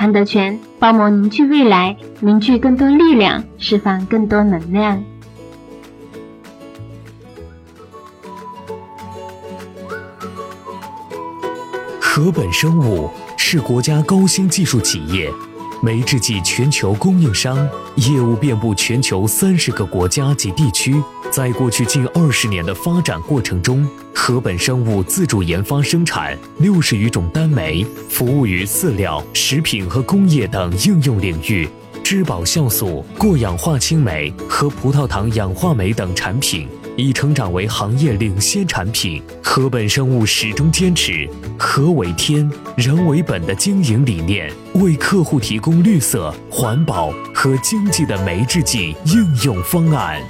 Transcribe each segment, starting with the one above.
韩德全包膜凝聚未来，凝聚更多力量，释放更多能量。禾本生物是国家高新技术企业。酶制剂全球供应商，业务遍布全球三十个国家及地区。在过去近二十年的发展过程中，禾本生物自主研发生产六十余种单酶，服务于饲料、食品和工业等应用领域。质保酵素、过氧化氢酶和葡萄糖氧化酶等产品。已成长为行业领先产品。禾本生物始终坚持“禾为天，人为本”的经营理念，为客户提供绿色、环保和经济的酶制剂应用方案。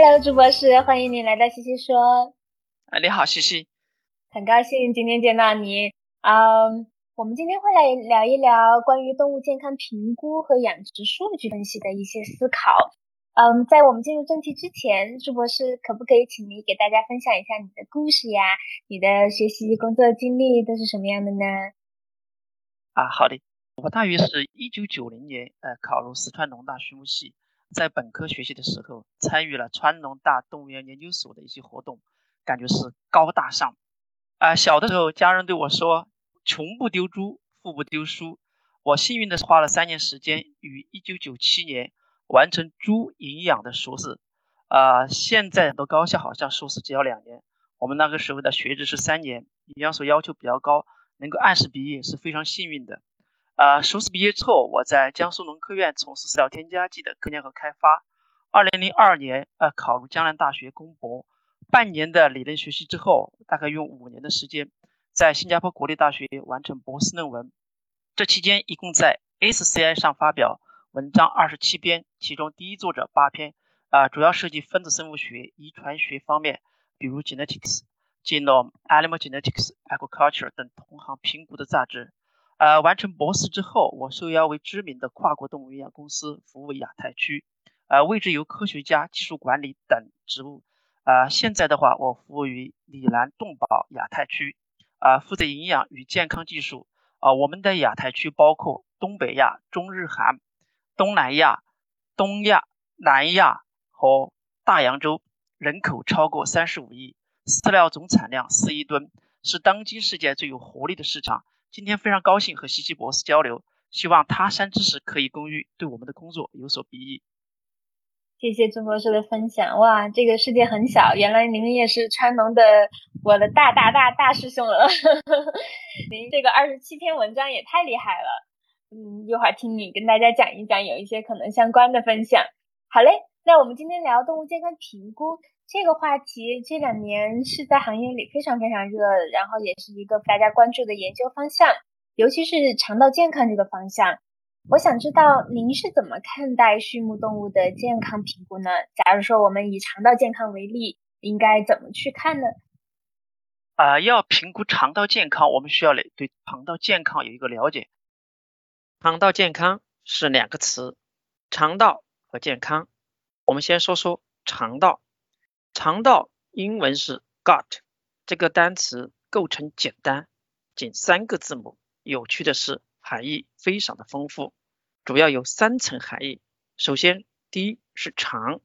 Hello，朱博士，欢迎你来到西西说。啊，你好，西西，很高兴今天见到你。嗯，我们今天会来聊一聊关于动物健康评估和养殖数据分析的一些思考。嗯，在我们进入正题之前，朱博士可不可以请你给大家分享一下你的故事呀？你的学习工作经历都是什么样的呢？啊，好的，我大约是一九九零年，呃，考入四川农大畜牧系，在本科学习的时候，参与了川农大动物园研究所的一些活动，感觉是高大上。啊，小的时候家人对我说，穷不丢猪，富不丢书。我幸运的是花了三年时间，于一九九七年。完成猪营养的硕士，啊，现在很多高校好像硕士只要两年，我们那个时候的学制是三年，营养所要求比较高，能够按时毕业是非常幸运的。啊，硕士毕业之后，我在江苏农科院从事饲料添加剂的科研和开发。二零零二年，呃，考入江南大学攻博，半年的理论学习之后，大概用五年的时间，在新加坡国立大学完成博士论文。这期间一共在 SCI 上发表。文章二十七篇，其中第一作者八篇，啊，主要涉及分子生物学、遗传学方面，比如 Genetics、Genome、Animal Genetics、Agriculture 等同行评估的杂志。呃，完成博士之后，我受邀为知名的跨国动物营养公司服务亚太区，呃，位置由科学家、技术管理等职务。啊，现在的话，我服务于里兰动保亚太区，啊，负责营养与健康技术。啊，我们的亚太区包括东北亚、中日韩。东南亚、东亚、南亚和大洋洲人口超过三十五亿，饲料总产量四亿吨，是当今世界最有活力的市场。今天非常高兴和西西博士交流，希望他山之石可以攻玉，对我们的工作有所裨益。谢谢朱博士的分享。哇，这个世界很小，原来您也是川农的我的大大大大师兄了。您这个二十七篇文章也太厉害了。嗯，一会儿听你跟大家讲一讲，有一些可能相关的分享。好嘞，那我们今天聊动物健康评估这个话题，这两年是在行业里非常非常热，然后也是一个大家关注的研究方向，尤其是肠道健康这个方向。我想知道您是怎么看待畜牧动物的健康评估呢？假如说我们以肠道健康为例，应该怎么去看呢？啊，要评估肠道健康，我们需要对对肠道健康有一个了解。肠道健康是两个词，肠道和健康。我们先说说肠道。肠道英文是 gut，这个单词构成简单，仅三个字母。有趣的是，含义非常的丰富，主要有三层含义。首先，第一是肠，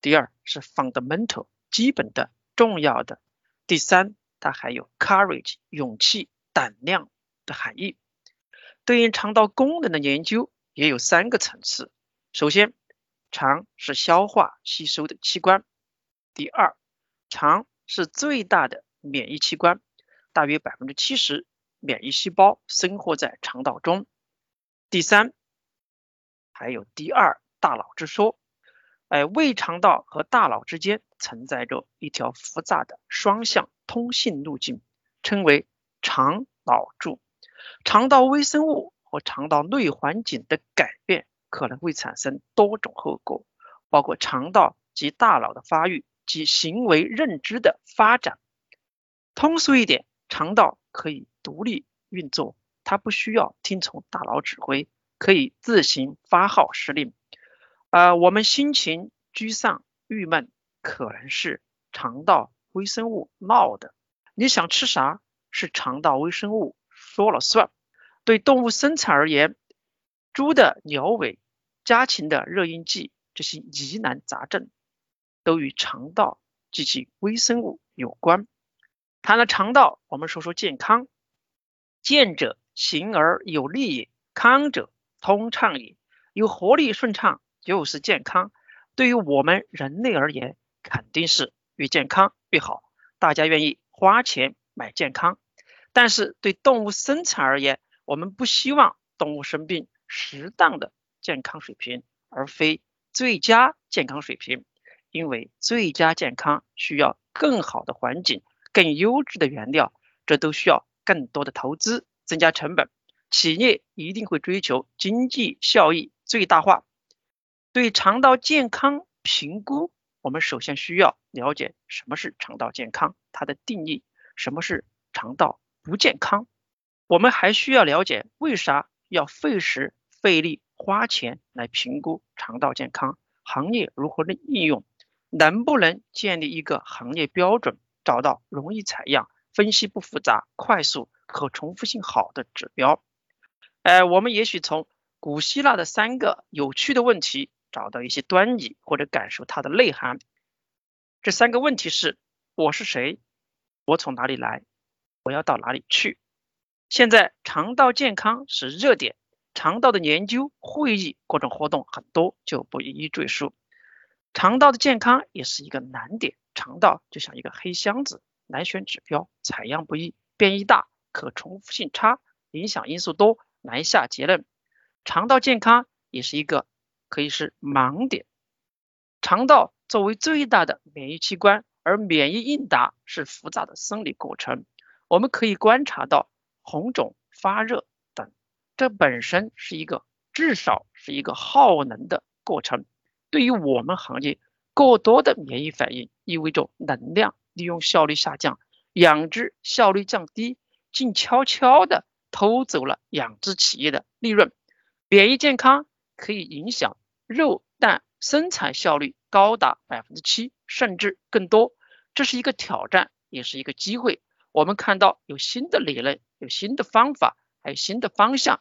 第二是 fundamental 基本的、重要的，第三它还有 courage 勇气、胆量的含义。对应肠道功能的研究也有三个层次。首先，肠是消化吸收的器官；第二，肠是最大的免疫器官，大约百分之七十免疫细胞生活在肠道中；第三，还有第二大脑之说。哎，胃肠道和大脑之间存在着一条复杂的双向通信路径，称为肠脑柱。肠道微生物和肠道内环境的改变可能会产生多种后果，包括肠道及大脑的发育及行为认知的发展。通俗一点，肠道可以独立运作，它不需要听从大脑指挥，可以自行发号施令。呃，我们心情沮丧、郁闷，可能是肠道微生物闹的。你想吃啥，是肠道微生物说了算。对动物生产而言，猪的鸟尾、家禽的热应激这些疑难杂症，都与肠道及其微生物有关。谈了肠道，我们说说健康。健者行而有力也，康者通畅也。有活力顺畅。就是健康，对于我们人类而言，肯定是越健康越好，大家愿意花钱买健康。但是对动物生产而言，我们不希望动物生病，适当的健康水平，而非最佳健康水平，因为最佳健康需要更好的环境、更优质的原料，这都需要更多的投资，增加成本。企业一定会追求经济效益最大化。对肠道健康评估，我们首先需要了解什么是肠道健康，它的定义，什么是肠道不健康。我们还需要了解为啥要费时费力花钱来评估肠道健康，行业如何的应用，能不能建立一个行业标准，找到容易采样、分析不复杂、快速、可重复性好的指标。呃，我们也许从古希腊的三个有趣的问题。找到一些端倪或者感受它的内涵。这三个问题是：我是谁？我从哪里来？我要到哪里去？现在肠道健康是热点，肠道的研究、会议、各种活动很多，就不一一赘述。肠道的健康也是一个难点，肠道就像一个黑箱子，难选指标，采样不易，变异大，可重复性差，影响因素多，难下结论。肠道健康也是一个。可以是盲点。肠道作为最大的免疫器官，而免疫应答是复杂的生理过程。我们可以观察到红肿、发热等，这本身是一个至少是一个耗能的过程。对于我们行业，过多的免疫反应意味着能量利用效率下降，养殖效率降低，静悄悄的偷走了养殖企业的利润。免疫健康。可以影响肉蛋生产效率高达百分之七，甚至更多。这是一个挑战，也是一个机会。我们看到有新的理论，有新的方法，还有新的方向。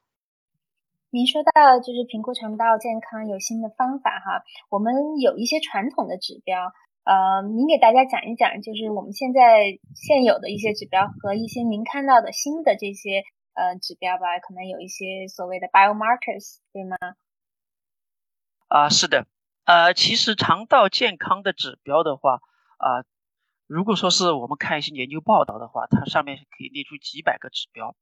您说到就是评估肠道健康有新的方法哈，我们有一些传统的指标，呃，您给大家讲一讲，就是我们现在现有的一些指标和一些您看到的新的这些呃指标吧，可能有一些所谓的 biomarkers，对吗？啊，是的，呃，其实肠道健康的指标的话，啊，如果说是我们看一些研究报道的话，它上面可以列出几百个指标。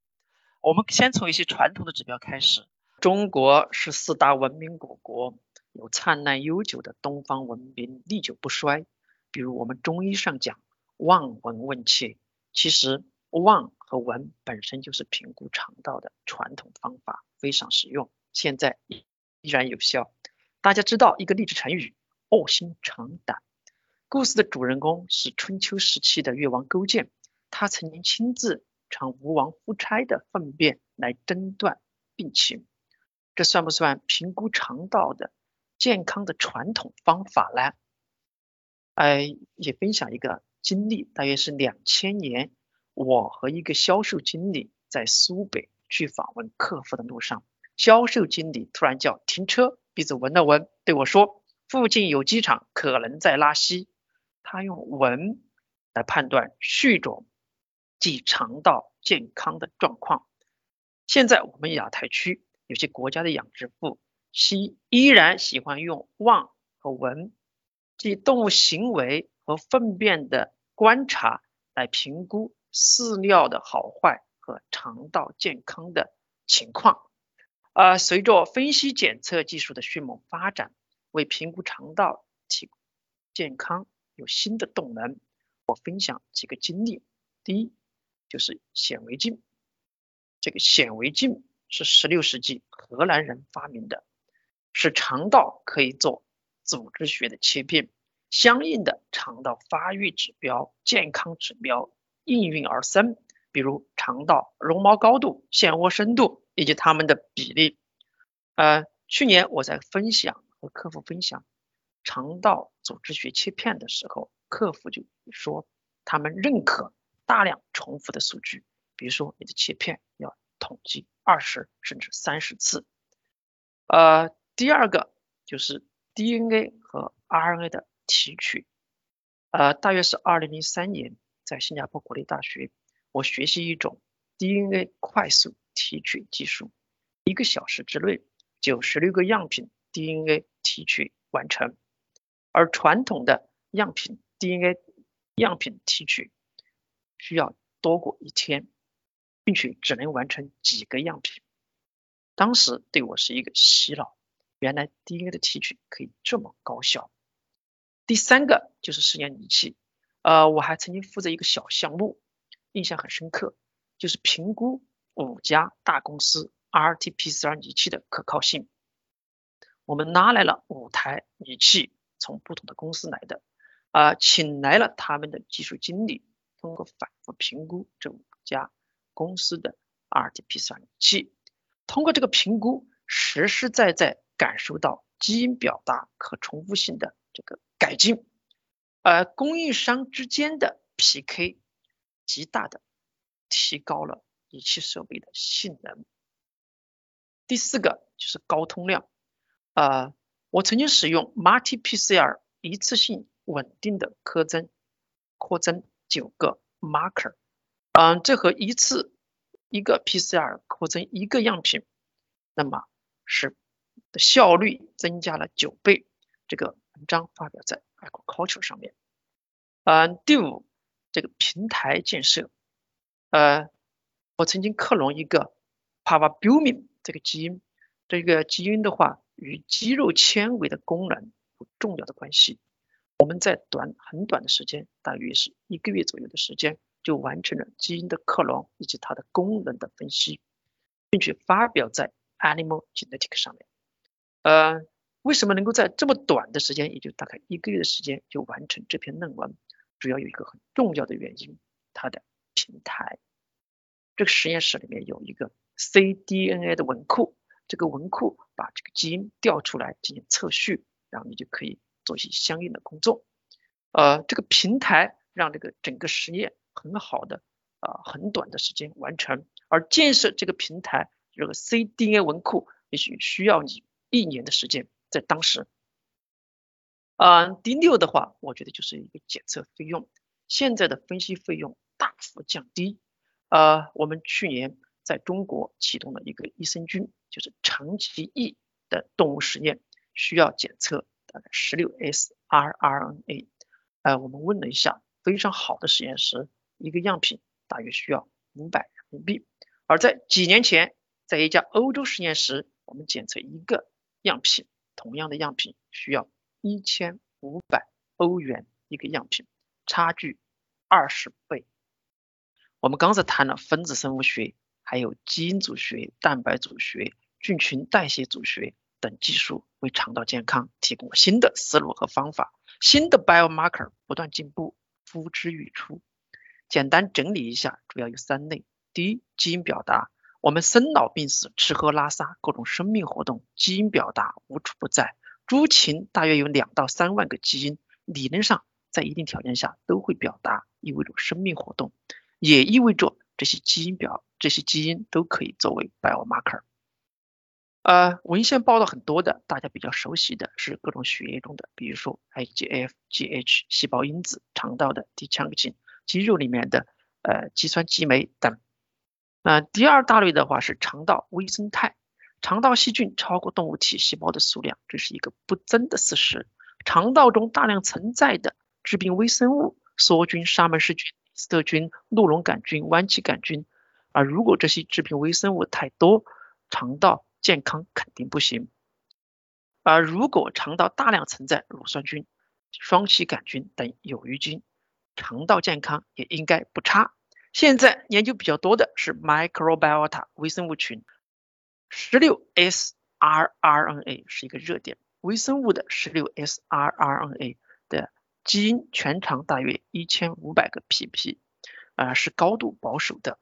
我们先从一些传统的指标开始。中国是四大文明古国，有灿烂悠久的东方文明，历久不衰。比如我们中医上讲望闻问切，其实望和闻本身就是评估肠道的传统方法，非常实用，现在依然有效。大家知道一个励志成语“卧薪尝胆”。故事的主人公是春秋时期的越王勾践，他曾经亲自尝吴王夫差的粪便来诊断病情。这算不算评估肠道的健康的传统方法呢？哎，也分享一个经历，大约是两千年，我和一个销售经理在苏北去访问客户的路上，销售经理突然叫停车。鼻子闻了闻，对我说：“附近有机场，可能在拉稀。”他用闻来判断血肿即肠道健康的状况。现在我们亚太区有些国家的养殖户，喜依然喜欢用望和闻，即动物行为和粪便的观察来评估饲料的好坏和肠道健康的情况。呃，随着分析检测技术的迅猛发展，为评估肠道体健康有新的动能。我分享几个经历。第一，就是显微镜。这个显微镜是16世纪荷兰人发明的，使肠道可以做组织学的切片，相应的肠道发育指标、健康指标应运而生，比如肠道绒毛高度、腺窝深度。以及它们的比例。呃，去年我在分享和客户分享肠道组织学切片的时候，客户就说他们认可大量重复的数据，比如说你的切片要统计二十甚至三十次。呃，第二个就是 DNA 和 RNA 的提取。呃，大约是二零零三年，在新加坡国立大学，我学习一种 DNA 快速。提取技术，一个小时之内九十六个样品 DNA 提取完成，而传统的样品 DNA 样品提取需要多过一天，并且只能完成几个样品。当时对我是一个洗脑，原来 DNA 的提取可以这么高效。第三个就是试验仪器，呃，我还曾经负责一个小项目，印象很深刻，就是评估。五家大公司 RT-PCR 仪器的可靠性，我们拿来了五台仪器，从不同的公司来的，啊，请来了他们的技术经理，通过反复评估这五家公司的 RTP 算器，通过这个评估，实实在在感受到基因表达可重复性的这个改进，而供应商之间的 PK 极大的提高了。仪器设备的性能。第四个就是高通量，呃，我曾经使用 Multi PCR 一次性稳定的扩增扩增九个 marker，嗯，这和一次一个 PCR 扩增一个样品，那么是的效率增加了九倍。这个文章发表在 Agriculture 上面。嗯，第五，这个平台建设，呃。我曾经克隆一个 Parabiomin 这个基因，这个基因的话与肌肉纤维的功能有重要的关系。我们在短很短的时间，大约是一个月左右的时间，就完成了基因的克隆以及它的功能的分析，并且发表在 Animal Genetic 上面。呃，为什么能够在这么短的时间，也就大概一个月的时间就完成这篇论文？主要有一个很重要的原因，它的平台。这个实验室里面有一个 cDNA 的文库，这个文库把这个基因调出来进行测序，然后你就可以做一些相应的工作。呃，这个平台让这个整个实验很好的啊，很短的时间完成。而建设这个平台，这个 cDNA 文库也许需要你一年的时间，在当时。嗯，第六的话，我觉得就是一个检测费用，现在的分析费用大幅降低。呃，我们去年在中国启动了一个益生菌，就是长期益的动物实验，需要检测大概十六 S rRNA。呃，我们问了一下，非常好的实验室，一个样品大约需要五百人民币。而在几年前，在一家欧洲实验室，我们检测一个样品，同样的样品需要一千五百欧元一个样品，差距二十倍。我们刚才谈了分子生物学，还有基因组学、蛋白组学、菌群代谢组学等技术，为肠道健康提供新的思路和方法。新的 biomarker 不断进步，呼之欲出。简单整理一下，主要有三类：第一，基因表达。我们生老病死、吃喝拉撒各种生命活动，基因表达无处不在。猪禽大约有两到三万个基因，理论上在一定条件下都会表达，意味着生命活动。也意味着这些基因表、这些基因都可以作为 biomarker。呃，文献报道很多的，大家比较熟悉的是各种血液中的，比如说 IGF、GH、细胞因子、肠道的 d 腔 a 肌肉里面的呃肌酸激酶等。那第二大类的话是肠道微生态，肠道细菌超过动物体细胞的数量，这是一个不争的事实。肠道中大量存在的致病微生物，梭菌、沙门氏菌、斯特菌、鹿茸杆菌、弯曲杆菌，而如果这些致病微生物太多，肠道健康肯定不行。而如果肠道大量存在乳酸菌、双歧杆菌等有益菌，肠道健康也应该不差。现在研究比较多的是 microbiota 微生物群，十六 S rRNA 是一个热点，微生物的十六 S rRNA 的基因全长大约一千五百个 pp，啊是高度保守的，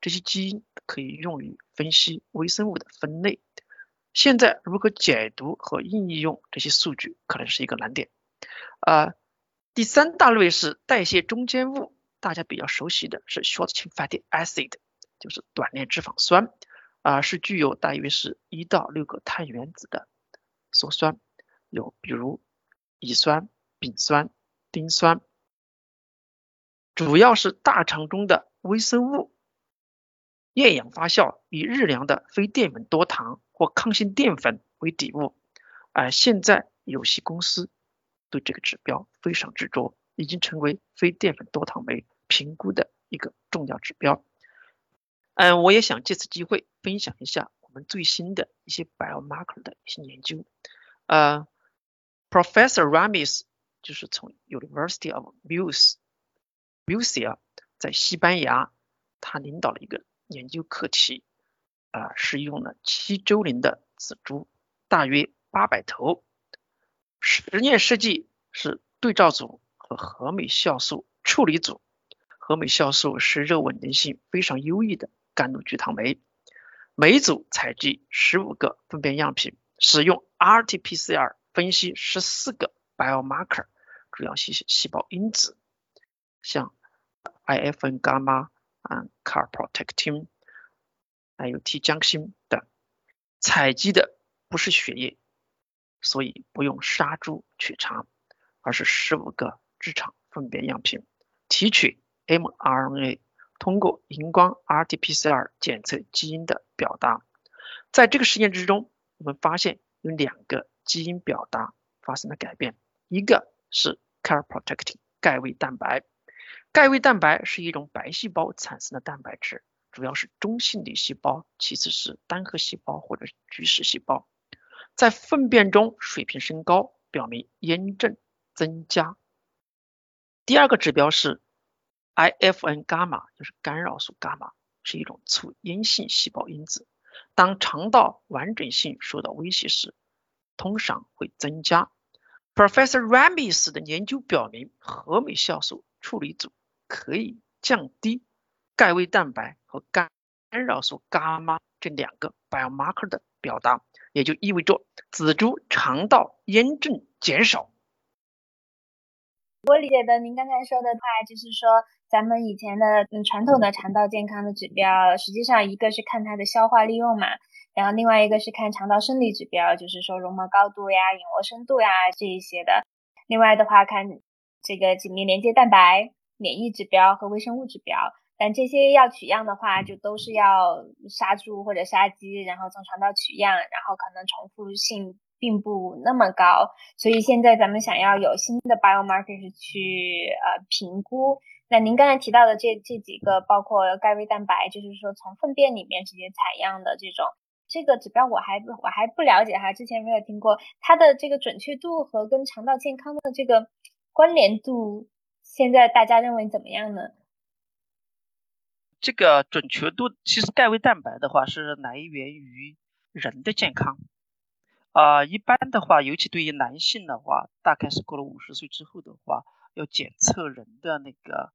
这些基因可以用于分析微生物的分类。现在如何解读和应用这些数据，可能是一个难点。啊，第三大类是代谢中间物，大家比较熟悉的是 short chain fatty acid，就是短链脂肪酸，啊，是具有大约是一到六个碳原子的羧酸，有比如乙酸、丙酸、丁酸，主要是大肠中的微生物厌氧发酵以日粮的非淀粉多糖。或抗性淀粉为底物，而现在有些公司对这个指标非常执着，已经成为非淀粉多糖酶评估的一个重要指标。嗯，我也想借此机会分享一下我们最新的一些 biomarker 的一些研究。呃，Professor Ramis 就是从 University of Murcia 在西班牙，他领导了一个研究课题。啊，是用了七周龄的仔猪，大约八百头。实验设计是对照组和合美酵素处理组。合美酵素是热稳定性非常优异的甘露聚糖酶。每组采集十五个粪便样品，使用 RT-PCR 分析十四个 biomarker 主要细细胞因子，像 IFN 伽马、啊 Carprotectin。还有 T 浆心等，采集的不是血液，所以不用杀猪取肠，而是十五个直肠粪便样品，提取 mRNA，通过荧光 RT-PCR 检测基因的表达。在这个实验之中，我们发现有两个基因表达发生了改变，一个是 Carprotectin 钙胃蛋白，钙胃蛋白是一种白细胞产生的蛋白质。主要是中性粒细胞，其次是单核细胞或者巨噬细胞，在粪便中水平升高，表明炎症增加。第二个指标是 IFN 伽马，就是干扰素伽马，是一种促炎性细胞因子。当肠道完整性受到威胁时，通常会增加。Professor Ramis 的研究表明，合美酵素处理组可以降低。钙胃蛋白和干扰素伽马这两个 biomarker 的表达，也就意味着仔猪肠道炎症减少。我理解的，您刚才说的话，就是说咱们以前的嗯传统的肠道健康的指标，实际上一个是看它的消化利用嘛，然后另外一个是看肠道生理指标，就是说绒毛高度呀、隐窝深度呀这一些的。另外的话，看这个紧密连接蛋白、免疫指标和微生物指标。但这些要取样的话，就都是要杀猪或者杀鸡，然后从肠道取样，然后可能重复性并不那么高。所以现在咱们想要有新的 biomarkers 去呃评估。那您刚才提到的这这几个，包括钙微蛋白，就是说从粪便里面直接采样的这种，这个指标我还我还不了解哈，之前没有听过它的这个准确度和跟肠道健康的这个关联度，现在大家认为怎么样呢？这个准确度，其实钙胃蛋白的话是来源于人的健康，啊，一般的话，尤其对于男性的话，大概是过了五十岁之后的话，要检测人的那个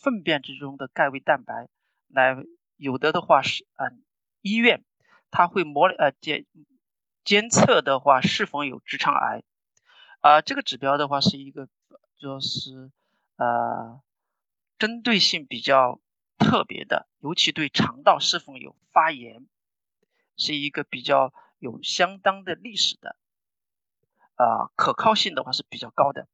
粪便之中的钙胃蛋白，来有的的话是，嗯，医院他会模呃检监测的话是否有直肠癌，啊，这个指标的话是一个就是呃针对性比较。特别的，尤其对肠道是否有发炎，是一个比较有相当的历史的，啊，可靠性的话是比较高的。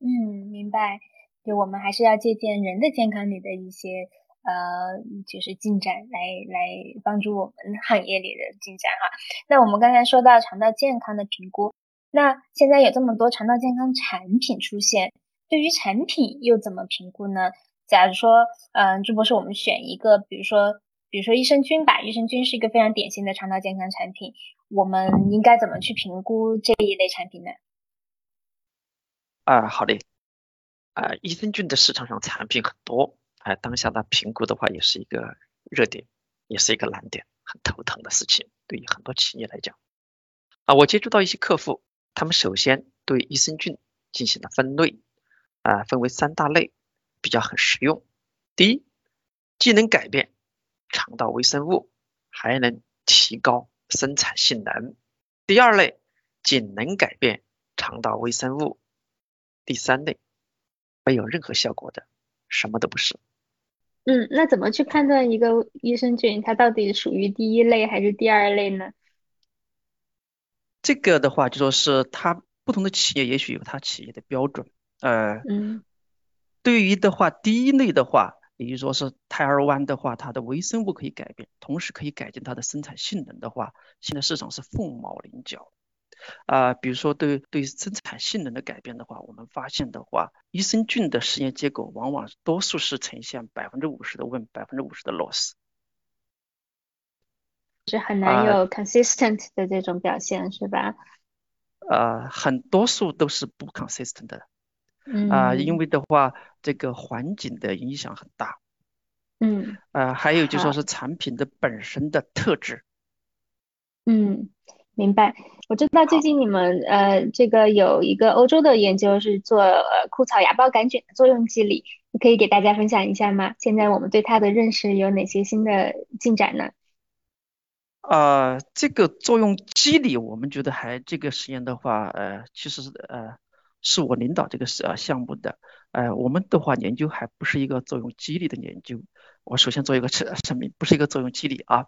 嗯，明白。就我们还是要借鉴人的健康里的一些呃，就是进展来来帮助我们行业里的进展哈。那我们刚才说到肠道健康的评估，那现在有这么多肠道健康产品出现，对于产品又怎么评估呢？假如说，嗯，朱博士，我们选一个，比如说，比如说益生菌吧，益生菌是一个非常典型的肠道健康产品，我们应该怎么去评估这一类产品呢？啊，好的，啊，益生菌的市场上产品很多。哎，当下的评估的话，也是一个热点，也是一个难点，很头疼的事情。对于很多企业来讲，啊，我接触到一些客户，他们首先对益生菌进行了分类，啊，分为三大类，比较很实用。第一，既能改变肠道微生物，还能提高生产性能。第二类，仅能改变肠道微生物。第三类，没有任何效果的，什么都不是。嗯，那怎么去判断一个益生菌它到底属于第一类还是第二类呢？这个的话，就说是它不同的企业也许有它企业的标准。呃，嗯，对于的话，第一类的话，也就是说是胎儿湾的话，它的微生物可以改变，同时可以改进它的生产性能的话，现在市场是凤毛麟角。啊，比如说对对生产性能的改变的话，我们发现的话，益生菌的实验结果往往多数是呈现百分之五十的 win，百分之五十的 loss，是很难有 consistent 的这种表现，是吧？呃，很多数都是不 consistent 的，啊，因为的话，这个环境的影响很大，嗯，啊，还有就说是产品的本身的特质，嗯。明白，我知道最近你们呃这个有一个欧洲的研究是做呃枯草芽孢杆菌的作用机理，你可以给大家分享一下吗？现在我们对它的认识有哪些新的进展呢？呃，这个作用机理，我们觉得还这个实验的话，呃，其实呃是我领导这个呃项目的，呃，我们的话研究还不是一个作用机理的研究，我首先做一个声声明，不是一个作用机理啊。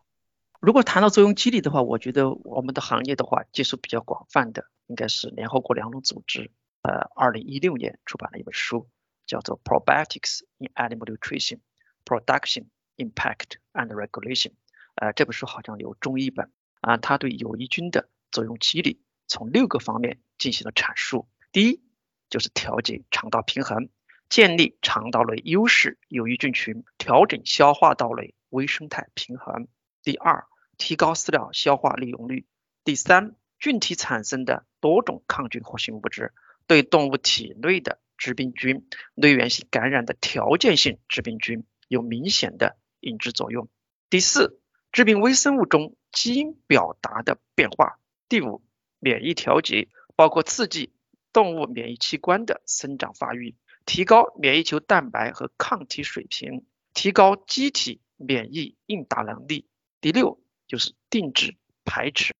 如果谈到作用机理的话，我觉得我们的行业的话接触比较广泛的，应该是联合国粮农组织，呃，二零一六年出版了一本书，叫做 Probiotics in Animal Nutrition: Production, Impact and Regulation。呃，这本书好像有中译本啊，它对有益菌的作用机理从六个方面进行了阐述。第一，就是调节肠道平衡，建立肠道内优势有益菌群，调整消化道内微生态平衡。第二，提高饲料消化利用率。第三，菌体产生的多种抗菌活性物质对动物体内的致病菌、内源性感染的条件性致病菌有明显的抑制作用。第四，致病微生物中基因表达的变化。第五，免疫调节包括刺激动物免疫器官的生长发育，提高免疫球蛋白和抗体水平，提高机体免疫应答能力。第六就是定制排斥。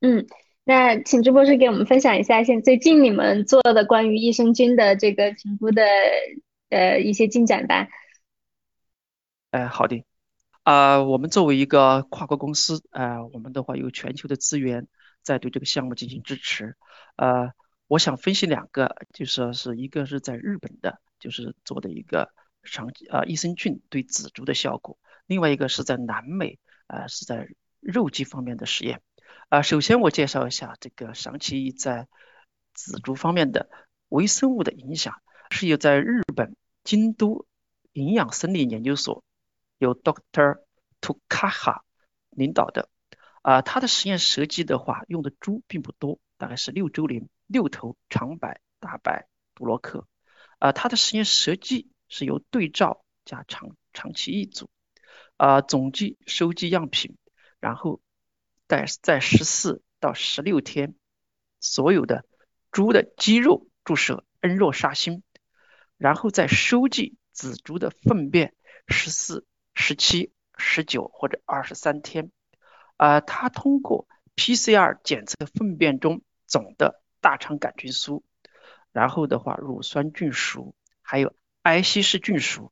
嗯，那请朱博士给我们分享一下，现最近你们做的关于益生菌的这个评估的呃一些进展吧。哎，好的。啊，我们作为一个跨国公司，啊，我们的话有全球的资源在对这个项目进行支持。呃，我想分析两个，就是说是一个是在日本的，就是做的一个长啊益生菌对仔猪的效果。另外一个是在南美，呃，是在肉鸡方面的实验。啊，首先我介绍一下这个长期在仔猪方面的微生物的影响，是由在日本京都营养生理研究所由 Doctor Tukaha 领导的。啊，他的实验设计的话，用的猪并不多，大概是六周龄、六头长白、大白、布洛克。啊，他的实验设计是由对照加长长期一组。啊，总计收集样品，然后在在十四到十六天，所有的猪的肌肉注射恩诺沙星，然后再收集仔猪的粪便，十四、十七、十九或者二十三天。啊，它通过 PCR 检测粪便中总的大肠杆菌素，然后的话乳酸菌属还有埃希氏菌属，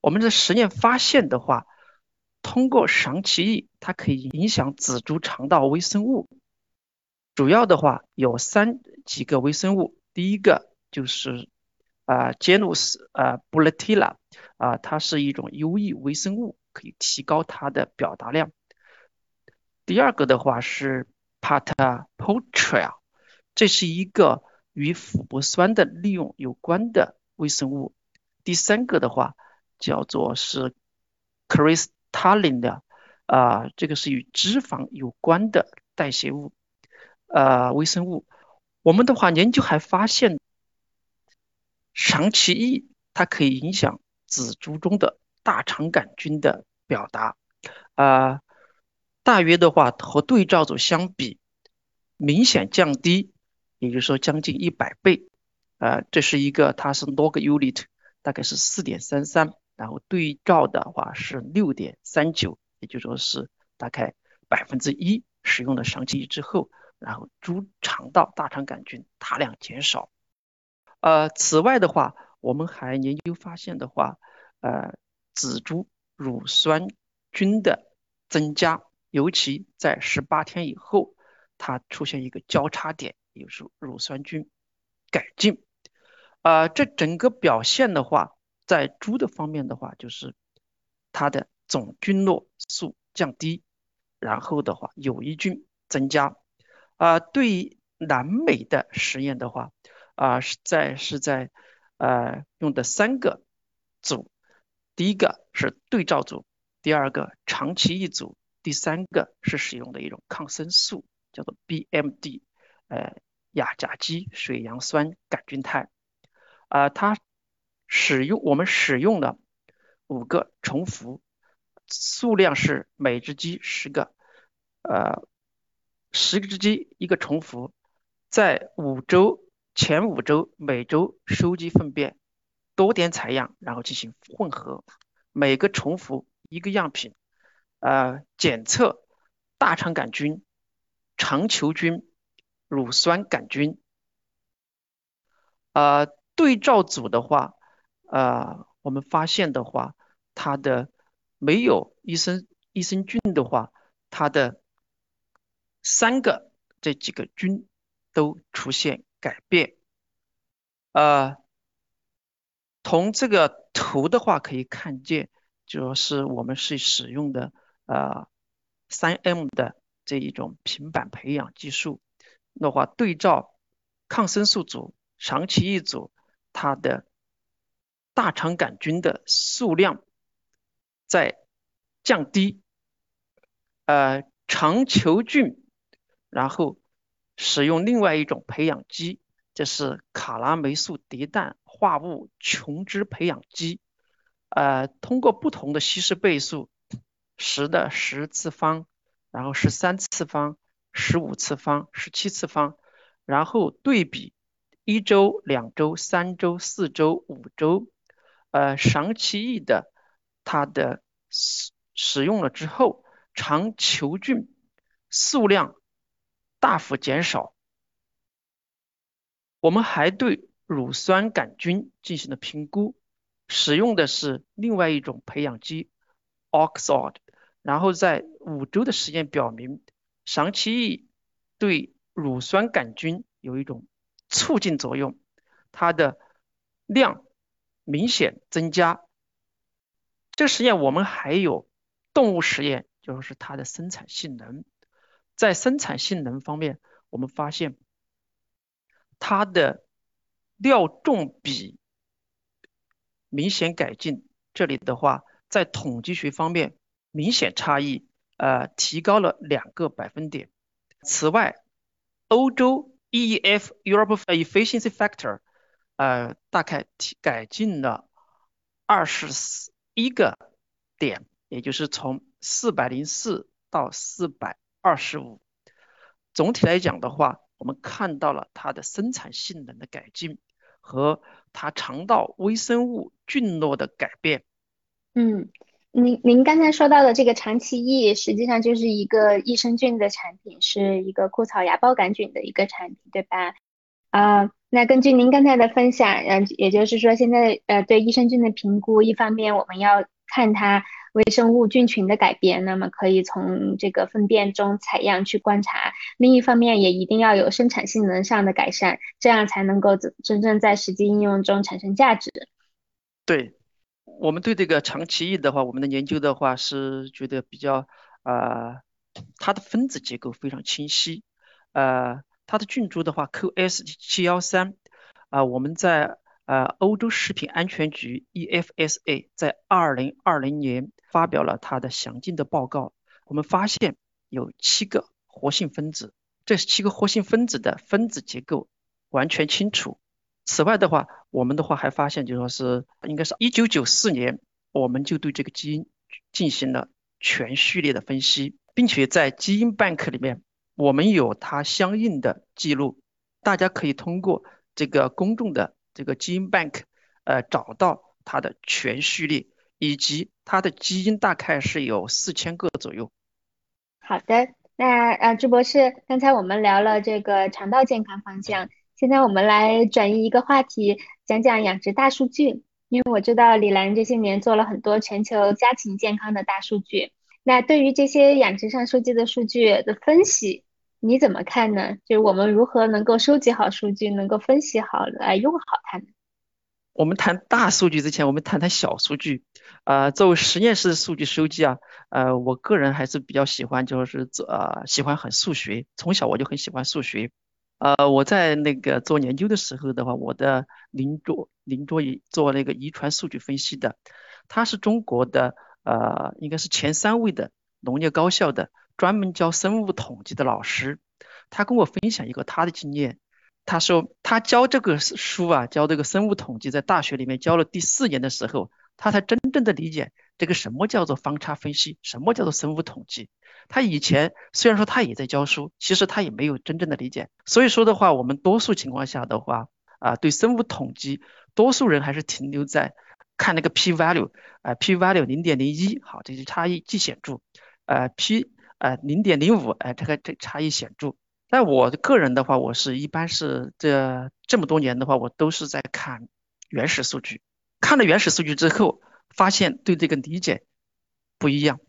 我们的实验发现的话。通过长期益，它可以影响仔猪肠道微生物。主要的话有三几个微生物，第一个就是啊 Genus 啊 b u l l e t i l a 啊，它是一种优异微生物，可以提高它的表达量。第二个的话是 p a t a p o t r i l 这是一个与琥珀酸的利用有关的微生物。第三个的话叫做是 crystalline 的啊，这个是与脂肪有关的代谢物呃微生物。我们的话研究还发现，长期异它可以影响仔猪中的大肠杆菌的表达啊，大约的话和对照组相比明显降低，也就是说将近一百倍啊，这是一个它是 log unit。大概是四点三三，然后对照的话是六点三九，也就说是大概百分之一使用了长期之后，然后猪肠道大肠杆菌大量减少。呃，此外的话，我们还研究发现的话，呃，仔猪乳酸菌的增加，尤其在十八天以后，它出现一个交叉点，也就是乳酸菌改进。啊，这整个表现的话，在猪的方面的话，就是它的总菌落数降低，然后的话有益菌增加。啊，对于南美的实验的话，啊是在是在呃用的三个组，第一个是对照组，第二个长期一组，第三个是使用的一种抗生素，叫做 BMD，呃亚甲基水杨酸杆菌肽。啊，它使用我们使用的五个重复，数量是每只鸡十个，呃，十个只鸡一个重复，在五周前五周每周收集粪便，多点采样，然后进行混合，每个重复一个样品，呃，检测大肠杆菌、肠球菌、乳酸杆菌，啊。对照组的话，呃，我们发现的话，它的没有益生益生菌的话，它的三个这几个菌都出现改变。呃，从这个图的话可以看见，就是我们是使用的呃三 M 的这一种平板培养技术的话，对照抗生素组、长期一组。它的大肠杆菌的数量在降低，呃，肠球菌，然后使用另外一种培养基，这是卡拉霉素叠氮化物琼脂培养基，呃，通过不同的稀释倍数，十的十次方，然后十三次方，十五次方，十七次方，然后对比。一周、两周、三周、四周、五周，呃，长期异的，它的使使用了之后，肠球菌数量大幅减少。我们还对乳酸杆菌进行了评估，使用的是另外一种培养基 Oxford，然后在五周的实验表明，长期益对乳酸杆菌有一种。促进作用，它的量明显增加。这个实验我们还有动物实验，就是它的生产性能。在生产性能方面，我们发现它的料重比明显改进。这里的话，在统计学方面明显差异，呃，提高了两个百分点。此外，欧洲。EEF Europe Efficiency Factor，呃，大概提改进了二十一个点，也就是从四百零四到四百二十五。总体来讲的话，我们看到了它的生产性能的改进和它肠道微生物菌落的改变。嗯。您您刚才说到的这个长期益，实际上就是一个益生菌的产品，是一个枯草芽孢杆菌的一个产品，对吧？啊，那根据您刚才的分享，嗯，也就是说，现在呃对益生菌的评估，一方面我们要看它微生物菌群的改变，那么可以从这个粪便中采样去观察；另一方面也一定要有生产性能上的改善，这样才能够真真正在实际应用中产生价值。对。我们对这个长鳍翼的话，我们的研究的话是觉得比较啊，它的分子结构非常清晰，呃，它的菌株的话，QS 七幺三，啊，我们在呃欧洲食品安全局 EFSA 在二零二零年发表了它的详尽的报告，我们发现有七个活性分子，这七个活性分子的分子结构完全清楚。此外的话，我们的话还发现，就说是应该是一九九四年，我们就对这个基因进行了全序列的分析，并且在基因 bank 里面，我们有它相应的记录。大家可以通过这个公众的这个基因 bank，呃，找到它的全序列以及它的基因大概是有四千个左右。好的，那呃，朱博士，刚才我们聊了这个肠道健康方向。现在我们来转移一个话题，讲讲养殖大数据。因为我知道李兰这些年做了很多全球家禽健康的大数据。那对于这些养殖上收集的数据的分析，你怎么看呢？就是我们如何能够收集好数据，能够分析好来用好它呢？我们谈大数据之前，我们谈谈小数据。呃，作为实验室数据收集啊，呃，我个人还是比较喜欢，就是呃喜欢很数学，从小我就很喜欢数学。呃，我在那个做研究的时候的话，我的邻桌邻桌也做那个遗传数据分析的，他是中国的呃，应该是前三位的农业高校的专门教生物统计的老师，他跟我分享一个他的经验，他说他教这个书啊，教这个生物统计，在大学里面教了第四年的时候，他才真正的理解这个什么叫做方差分析，什么叫做生物统计。他以前虽然说他也在教书，其实他也没有真正的理解。所以说的话，我们多数情况下的话，啊，对生物统计，多数人还是停留在看那个 p value，啊，p value 零点零一，好，这些差异既显著，呃，p 呃零点零五，哎，这个这差异显著。但我个人的话，我是一般是这这么多年的话，我都是在看原始数据，看了原始数据之后，发现对这个理解不一样。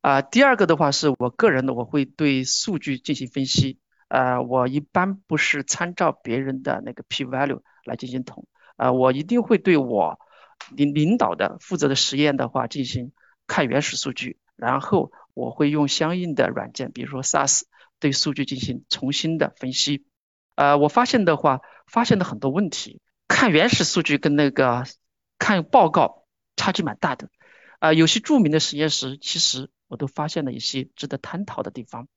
啊，第二个的话是我个人的，我会对数据进行分析。呃，我一般不是参照别人的那个 p value 来进行统，呃，我一定会对我领领导的负责的实验的话进行看原始数据，然后我会用相应的软件，比如说 SAS 对数据进行重新的分析。呃，我发现的话，发现了很多问题，看原始数据跟那个看报告差距蛮大的。啊，有些著名的实验室其实。我都发现了一些值得探讨的地方，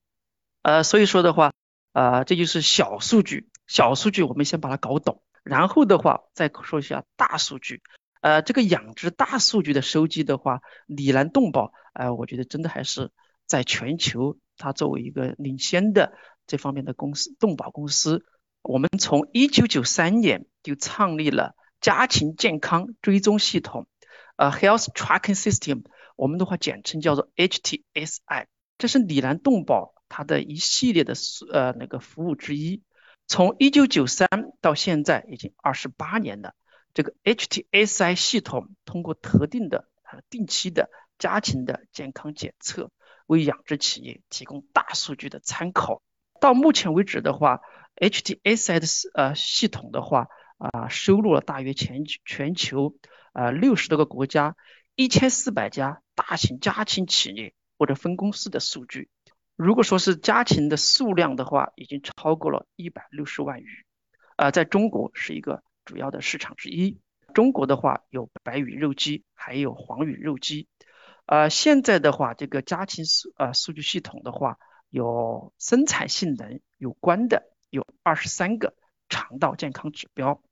呃，所以说的话，呃，这就是小数据，小数据我们先把它搞懂，然后的话再说一下大数据，呃，这个养殖大数据的收集的话，里兰动保，呃，我觉得真的还是在全球，它作为一个领先的这方面的公司，动保公司，我们从一九九三年就创立了家禽健康追踪系统，呃，Health Tracking System。我们的话简称叫做 HTSI，这是里兰动保它的一系列的呃那个服务之一。从一九九三到现在已经二十八年了。这个 HTSI 系统通过特定的定期的家禽的健康检测，为养殖企业提供大数据的参考。到目前为止的话，HTSI 的呃系统的话啊收录了大约全全球啊六十多个国家一千四百家。大型家禽企业或者分公司的数据，如果说是家禽的数量的话，已经超过了一百六十万余，啊，在中国是一个主要的市场之一。中国的话有白羽肉鸡，还有黄羽肉鸡，呃，现在的话这个家禽数啊数据系统的话，有生产性能有关的有二十三个肠道健康指标，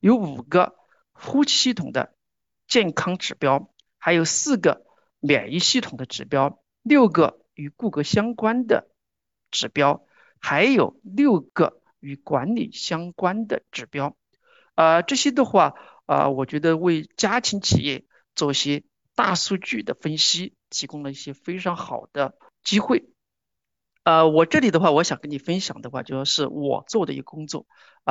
有五个呼吸系统的健康指标，还有四个。免疫系统的指标，六个与骨骼相关的指标，还有六个与管理相关的指标。啊，这些的话，啊，我觉得为家庭企业做些大数据的分析，提供了一些非常好的机会。呃，我这里的话，我想跟你分享的话，就说是我做的一个工作，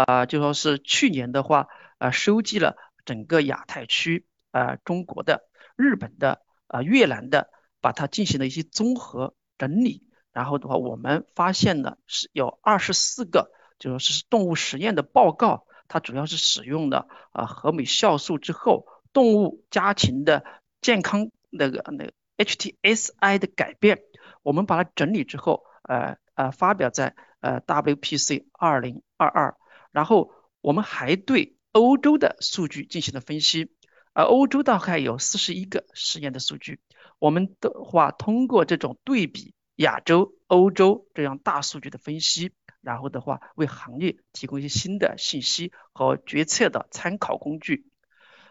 啊，就说是去年的话，啊，收集了整个亚太区，啊，中国的、日本的。啊，越南的把它进行了一些综合整理，然后的话，我们发现了是有二十四个，就是动物实验的报告，它主要是使用的啊和美酵素之后动物家禽的健康那个那个 HTSI 的改变，我们把它整理之后，呃呃发表在呃 WPC 二零二二，然后我们还对欧洲的数据进行了分析，而欧洲大概有四十一个实验的数据，我们的话通过这种对比亚洲、欧洲这样大数据的分析。然后的话，为行业提供一些新的信息和决策的参考工具。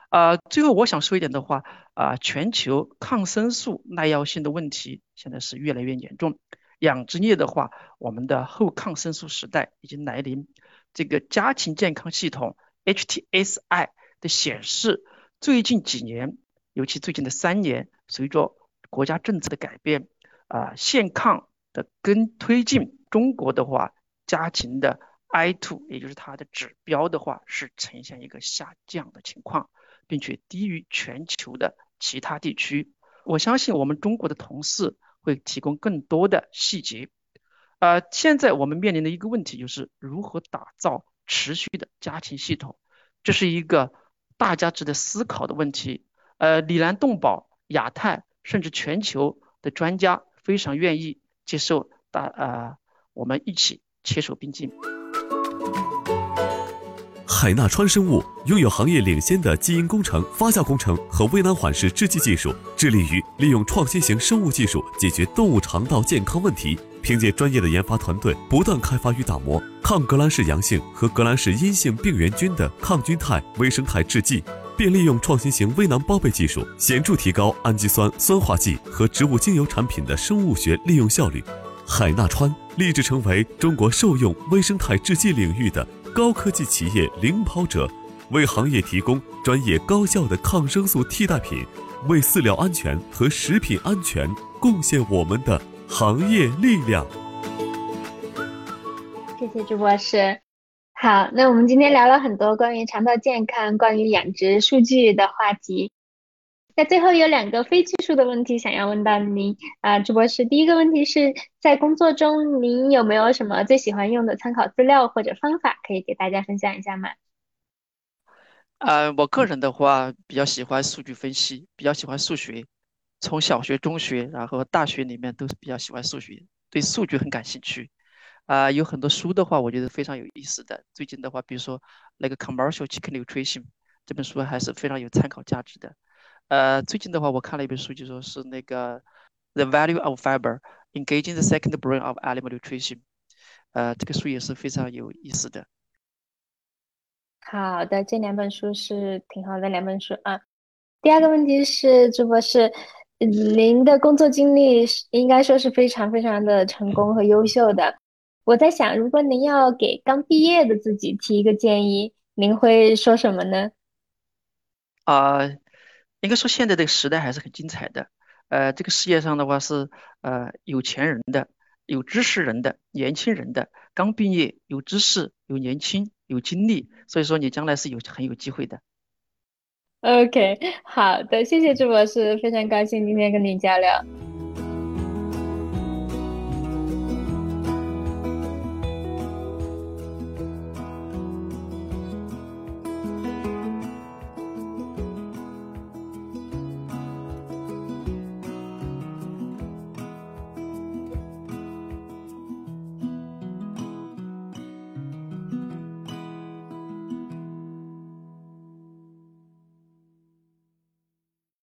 啊，最后我想说一点的话，啊，全球抗生素耐药性的问题现在是越来越严重。养殖业的话，我们的后抗生素时代已经来临。这个家禽健康系统 HTSI 的显示，最近几年，尤其最近的三年，随着国家政策的改变，啊，限抗的跟推进，中国的话。家禽的 I2，也就是它的指标的话，是呈现一个下降的情况，并且低于全球的其他地区。我相信我们中国的同事会提供更多的细节。呃，现在我们面临的一个问题就是如何打造持续的家庭系统，这是一个大家值得思考的问题。呃，李兰动保、亚太甚至全球的专家非常愿意接受大呃，我们一起。携手并进。海纳川生物拥有行业领先的基因工程、发酵工程和微囊缓释制剂技术，致力于利用创新型生物技术解决动物肠道健康问题。凭借专业的研发团队，不断开发与打磨抗革兰氏阳性和革兰氏阴性病原菌的抗菌肽微生态制剂，并利用创新型微囊包被技术，显著提高氨基酸酸化剂和植物精油产品的生物学利用效率。海纳川立志成为中国兽用微生态制剂领域的高科技企业领跑者，为行业提供专业高效的抗生素替代品，为饲料安全和食品安全贡献我们的行业力量。谢谢朱博士。好，那我们今天聊了很多关于肠道健康、关于养殖数据的话题。那最后有两个非技术的问题想要问到您啊，朱博士。第一个问题是在工作中，您有没有什么最喜欢用的参考资料或者方法，可以给大家分享一下吗？呃，我个人的话比较喜欢数据分析，比较喜欢数学，从小学、中学，然后大学里面都是比较喜欢数学，对数据很感兴趣。啊，有很多书的话，我觉得非常有意思的。最近的话，比如说那个 Commercial Chicken Nutrition 这本书还是非常有参考价值的。呃，最近的话，我看了一本书，就说是那个《The Value of Fiber: Engaging the Second Brain of Animal Nutrition》。呃，这个书也是非常有意思的。好的，这两本书是挺好的两本书啊。第二个问题是，朱博士，您的工作经历是应该说是非常非常的成功和优秀的。我在想，如果您要给刚毕业的自己提一个建议，您会说什么呢？啊。应该说，现在这个时代还是很精彩的。呃，这个世界上的话是呃有钱人的、有知识人的、年轻人的，刚毕业有知识、有年轻、有精力，所以说你将来是有很有机会的。OK，好的，谢谢朱博士，非常高兴今天跟你交流。